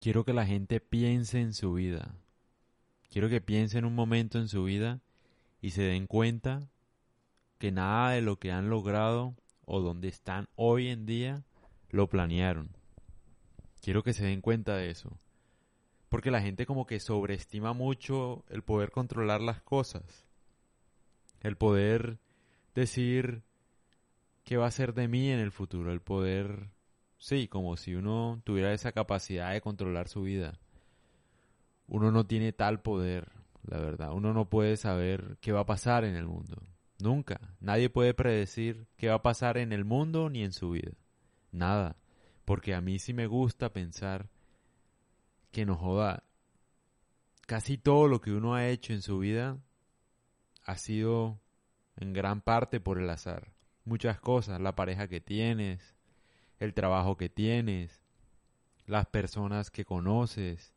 quiero que la gente piense en su vida. Quiero que piense en un momento en su vida y se den cuenta que nada de lo que han logrado o donde están hoy en día lo planearon. Quiero que se den cuenta de eso. Porque la gente como que sobreestima mucho el poder controlar las cosas. El poder decir qué va a ser de mí en el futuro. El poder, sí, como si uno tuviera esa capacidad de controlar su vida. Uno no tiene tal poder, la verdad. Uno no puede saber qué va a pasar en el mundo. Nunca. Nadie puede predecir qué va a pasar en el mundo ni en su vida. Nada. Porque a mí sí me gusta pensar que nos joda. Casi todo lo que uno ha hecho en su vida ha sido en gran parte por el azar. Muchas cosas, la pareja que tienes, el trabajo que tienes, las personas que conoces,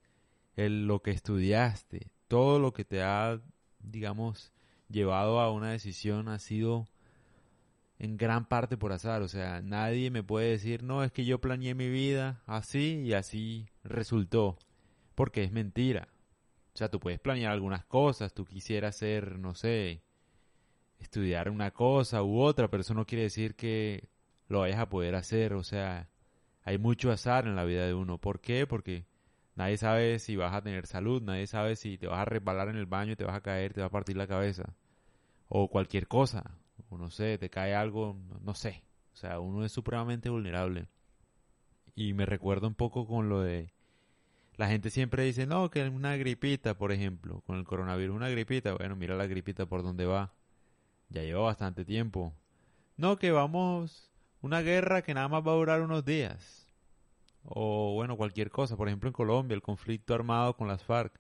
el, lo que estudiaste, todo lo que te ha, digamos, llevado a una decisión ha sido en gran parte por azar. O sea, nadie me puede decir, no, es que yo planeé mi vida así y así resultó. Porque es mentira. O sea, tú puedes planear algunas cosas, tú quisieras ser, no sé, estudiar una cosa u otra, pero eso no quiere decir que lo vayas a poder hacer. O sea, hay mucho azar en la vida de uno. ¿Por qué? Porque nadie sabe si vas a tener salud, nadie sabe si te vas a resbalar en el baño, te vas a caer, te va a partir la cabeza. O cualquier cosa. O no sé, te cae algo, no sé. O sea, uno es supremamente vulnerable. Y me recuerdo un poco con lo de la gente siempre dice, no, que una gripita, por ejemplo, con el coronavirus, una gripita. Bueno, mira la gripita por dónde va. Ya lleva bastante tiempo. No, que vamos, una guerra que nada más va a durar unos días. O bueno, cualquier cosa. Por ejemplo, en Colombia, el conflicto armado con las FARC.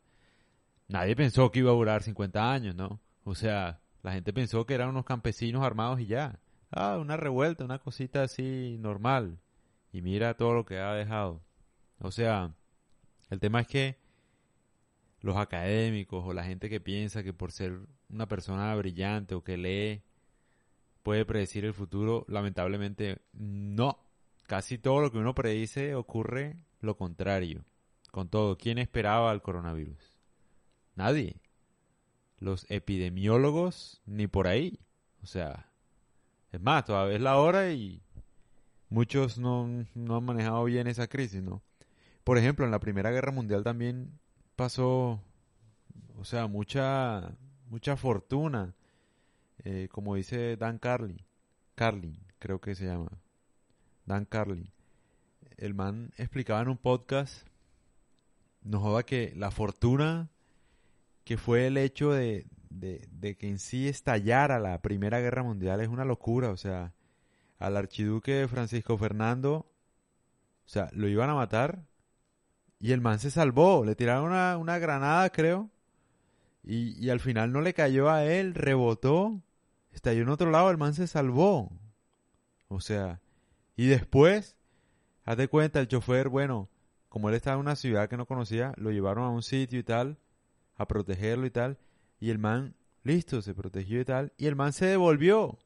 Nadie pensó que iba a durar 50 años, ¿no? O sea, la gente pensó que eran unos campesinos armados y ya. Ah, una revuelta, una cosita así normal. Y mira todo lo que ha dejado. O sea, el tema es que los académicos o la gente que piensa que por ser una persona brillante o que lee puede predecir el futuro, lamentablemente no. Casi todo lo que uno predice ocurre lo contrario. Con todo, ¿quién esperaba el coronavirus? Nadie. Los epidemiólogos ni por ahí. O sea, es más, todavía es la hora y muchos no, no han manejado bien esa crisis, ¿no? Por ejemplo, en la Primera Guerra Mundial también pasó, o sea, mucha, mucha fortuna, eh, como dice Dan Carlin, Carlin, creo que se llama, Dan Carlin. El man explicaba en un podcast, nos joda que la fortuna que fue el hecho de, de, de que en sí estallara la Primera Guerra Mundial es una locura, o sea, al archiduque Francisco Fernando, o sea, lo iban a matar y el man se salvó, le tiraron una, una granada, creo. Y, y, al final no le cayó a él, rebotó, estalló en otro lado, el man se salvó. O sea, y después, haz de cuenta, el chofer, bueno, como él estaba en una ciudad que no conocía, lo llevaron a un sitio y tal, a protegerlo y tal, y el man, listo, se protegió y tal, y el man se devolvió,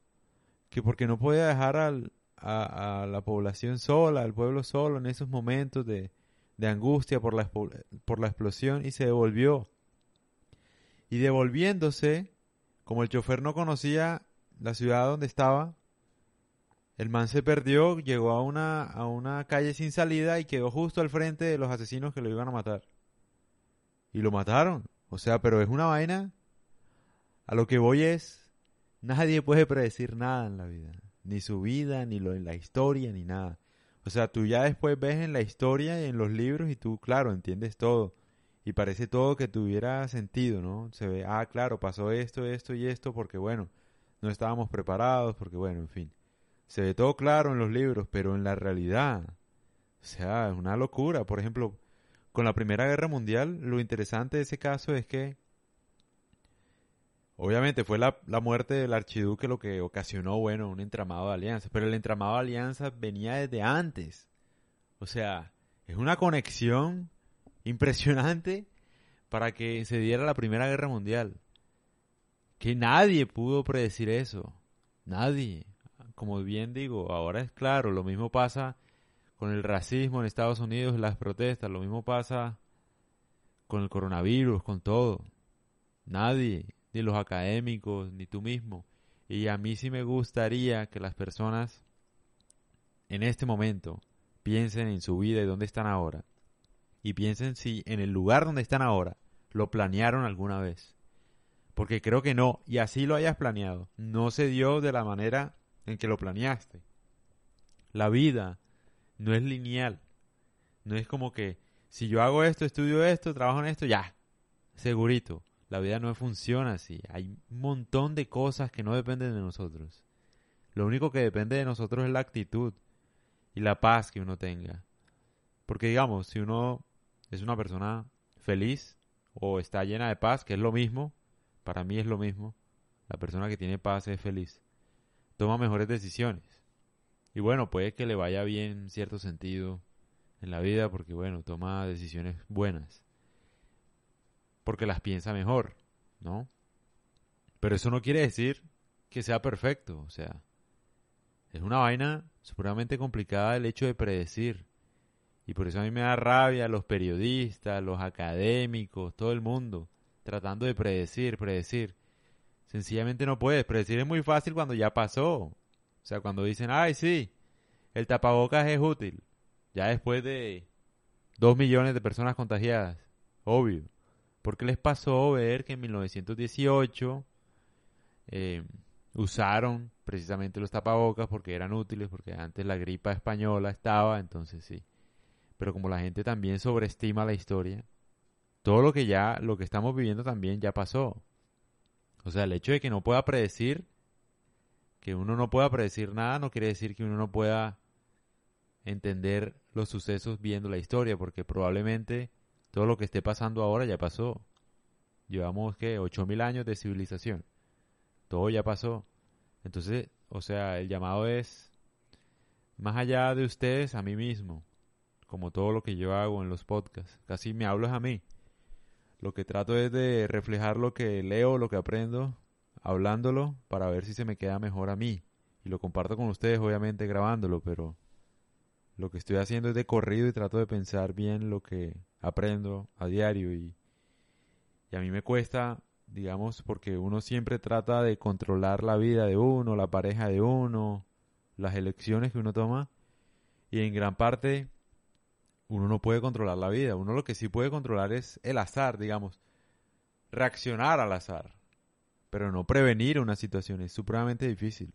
que porque no podía dejar al, a, a la población sola, al pueblo solo en esos momentos de, de angustia por la, por la explosión y se devolvió. Y devolviéndose, como el chofer no conocía la ciudad donde estaba, el man se perdió, llegó a una, a una calle sin salida y quedó justo al frente de los asesinos que lo iban a matar. Y lo mataron. O sea, pero es una vaina. A lo que voy es, nadie puede predecir nada en la vida. Ni su vida, ni lo en la historia, ni nada. O sea, tú ya después ves en la historia y en los libros y tú, claro, entiendes todo. Y parece todo que tuviera sentido, ¿no? Se ve, ah, claro, pasó esto, esto y esto porque, bueno, no estábamos preparados, porque, bueno, en fin. Se ve todo claro en los libros, pero en la realidad, o sea, es una locura. Por ejemplo, con la Primera Guerra Mundial, lo interesante de ese caso es que Obviamente fue la, la, muerte del archiduque lo que ocasionó, bueno, un entramado de alianzas, pero el entramado de alianzas venía desde antes. O sea, es una conexión impresionante para que se diera la Primera Guerra Mundial. Que nadie pudo predecir eso. Nadie. Como bien digo, ahora es claro, lo mismo pasa con el racismo en Estados Unidos, las protestas, lo mismo pasa con el coronavirus, con todo. Nadie, ni los académicos, ni tú mismo. Y a mí sí me gustaría que las personas en este momento piensen en su vida y dónde están ahora. Y piensen si en el lugar donde están ahora lo planearon alguna vez. Porque creo que no, y así lo hayas planeado. No se dio de la manera en que lo planeaste. La vida no es lineal. No es como que si yo hago esto, estudio esto, trabajo en esto, ya, segurito. La vida no funciona así. Hay un montón de cosas que no dependen de nosotros. Lo único que depende de nosotros es la actitud y la paz que uno tenga. Porque digamos, si uno es una persona feliz o está llena de paz, que es lo mismo, para mí es lo mismo, la persona que tiene paz es feliz, toma mejores decisiones. Y bueno, puede que le vaya bien en cierto sentido en la vida porque bueno, toma decisiones buenas. Porque las piensa mejor, ¿no? Pero eso no quiere decir que sea perfecto, o sea, es una vaina supremamente complicada el hecho de predecir. Y por eso a mí me da rabia los periodistas, los académicos, todo el mundo, tratando de predecir, predecir. Sencillamente no puedes. Predecir es muy fácil cuando ya pasó. O sea, cuando dicen, ay, sí, el tapabocas es útil. Ya después de dos millones de personas contagiadas. Obvio. Porque les pasó ver que en 1918 eh, usaron precisamente los tapabocas porque eran útiles, porque antes la gripa española estaba, entonces sí. Pero como la gente también sobreestima la historia, todo lo que ya, lo que estamos viviendo también ya pasó. O sea, el hecho de que no pueda predecir, que uno no pueda predecir nada, no quiere decir que uno no pueda entender los sucesos viendo la historia, porque probablemente todo lo que esté pasando ahora ya pasó. Llevamos que 8000 años de civilización. Todo ya pasó. Entonces, o sea, el llamado es más allá de ustedes a mí mismo, como todo lo que yo hago en los podcasts. Casi me hablo es a mí. Lo que trato es de reflejar lo que leo, lo que aprendo, hablándolo, para ver si se me queda mejor a mí. Y lo comparto con ustedes, obviamente, grabándolo, pero lo que estoy haciendo es de corrido y trato de pensar bien lo que aprendo a diario y, y a mí me cuesta, digamos, porque uno siempre trata de controlar la vida de uno, la pareja de uno, las elecciones que uno toma y en gran parte uno no puede controlar la vida, uno lo que sí puede controlar es el azar, digamos, reaccionar al azar, pero no prevenir una situación es supremamente difícil,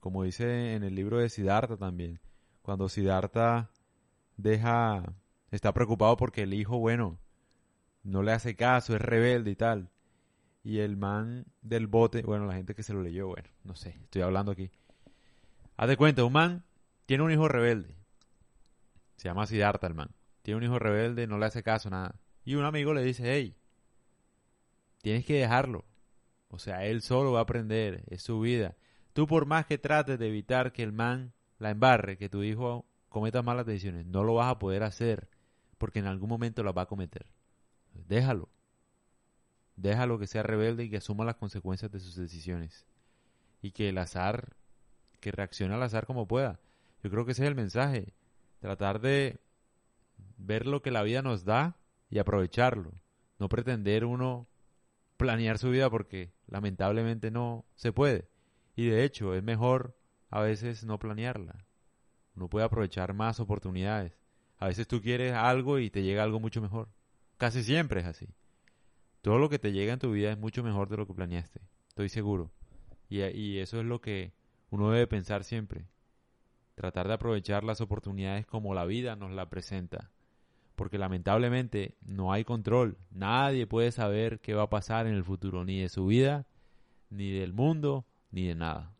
como dice en el libro de Siddhartha también cuando Siddhartha deja, está preocupado porque el hijo, bueno, no le hace caso, es rebelde y tal. Y el man del bote, bueno, la gente que se lo leyó, bueno, no sé, estoy hablando aquí. Haz de cuenta, un man tiene un hijo rebelde. Se llama Siddhartha el man. Tiene un hijo rebelde, no le hace caso, nada. Y un amigo le dice, hey, tienes que dejarlo. O sea, él solo va a aprender, es su vida. Tú por más que trates de evitar que el man la embarre, que tu hijo cometa malas decisiones, no lo vas a poder hacer porque en algún momento las va a cometer. Déjalo. Déjalo que sea rebelde y que asuma las consecuencias de sus decisiones. Y que el azar, que reaccione al azar como pueda. Yo creo que ese es el mensaje. Tratar de ver lo que la vida nos da y aprovecharlo. No pretender uno planear su vida porque lamentablemente no se puede. Y de hecho es mejor a veces no planearla. Uno puede aprovechar más oportunidades. A veces tú quieres algo y te llega algo mucho mejor. Casi siempre es así. Todo lo que te llega en tu vida es mucho mejor de lo que planeaste. Estoy seguro. Y, y eso es lo que uno debe pensar siempre. Tratar de aprovechar las oportunidades como la vida nos la presenta. Porque lamentablemente no hay control. Nadie puede saber qué va a pasar en el futuro, ni de su vida, ni del mundo, ni de nada.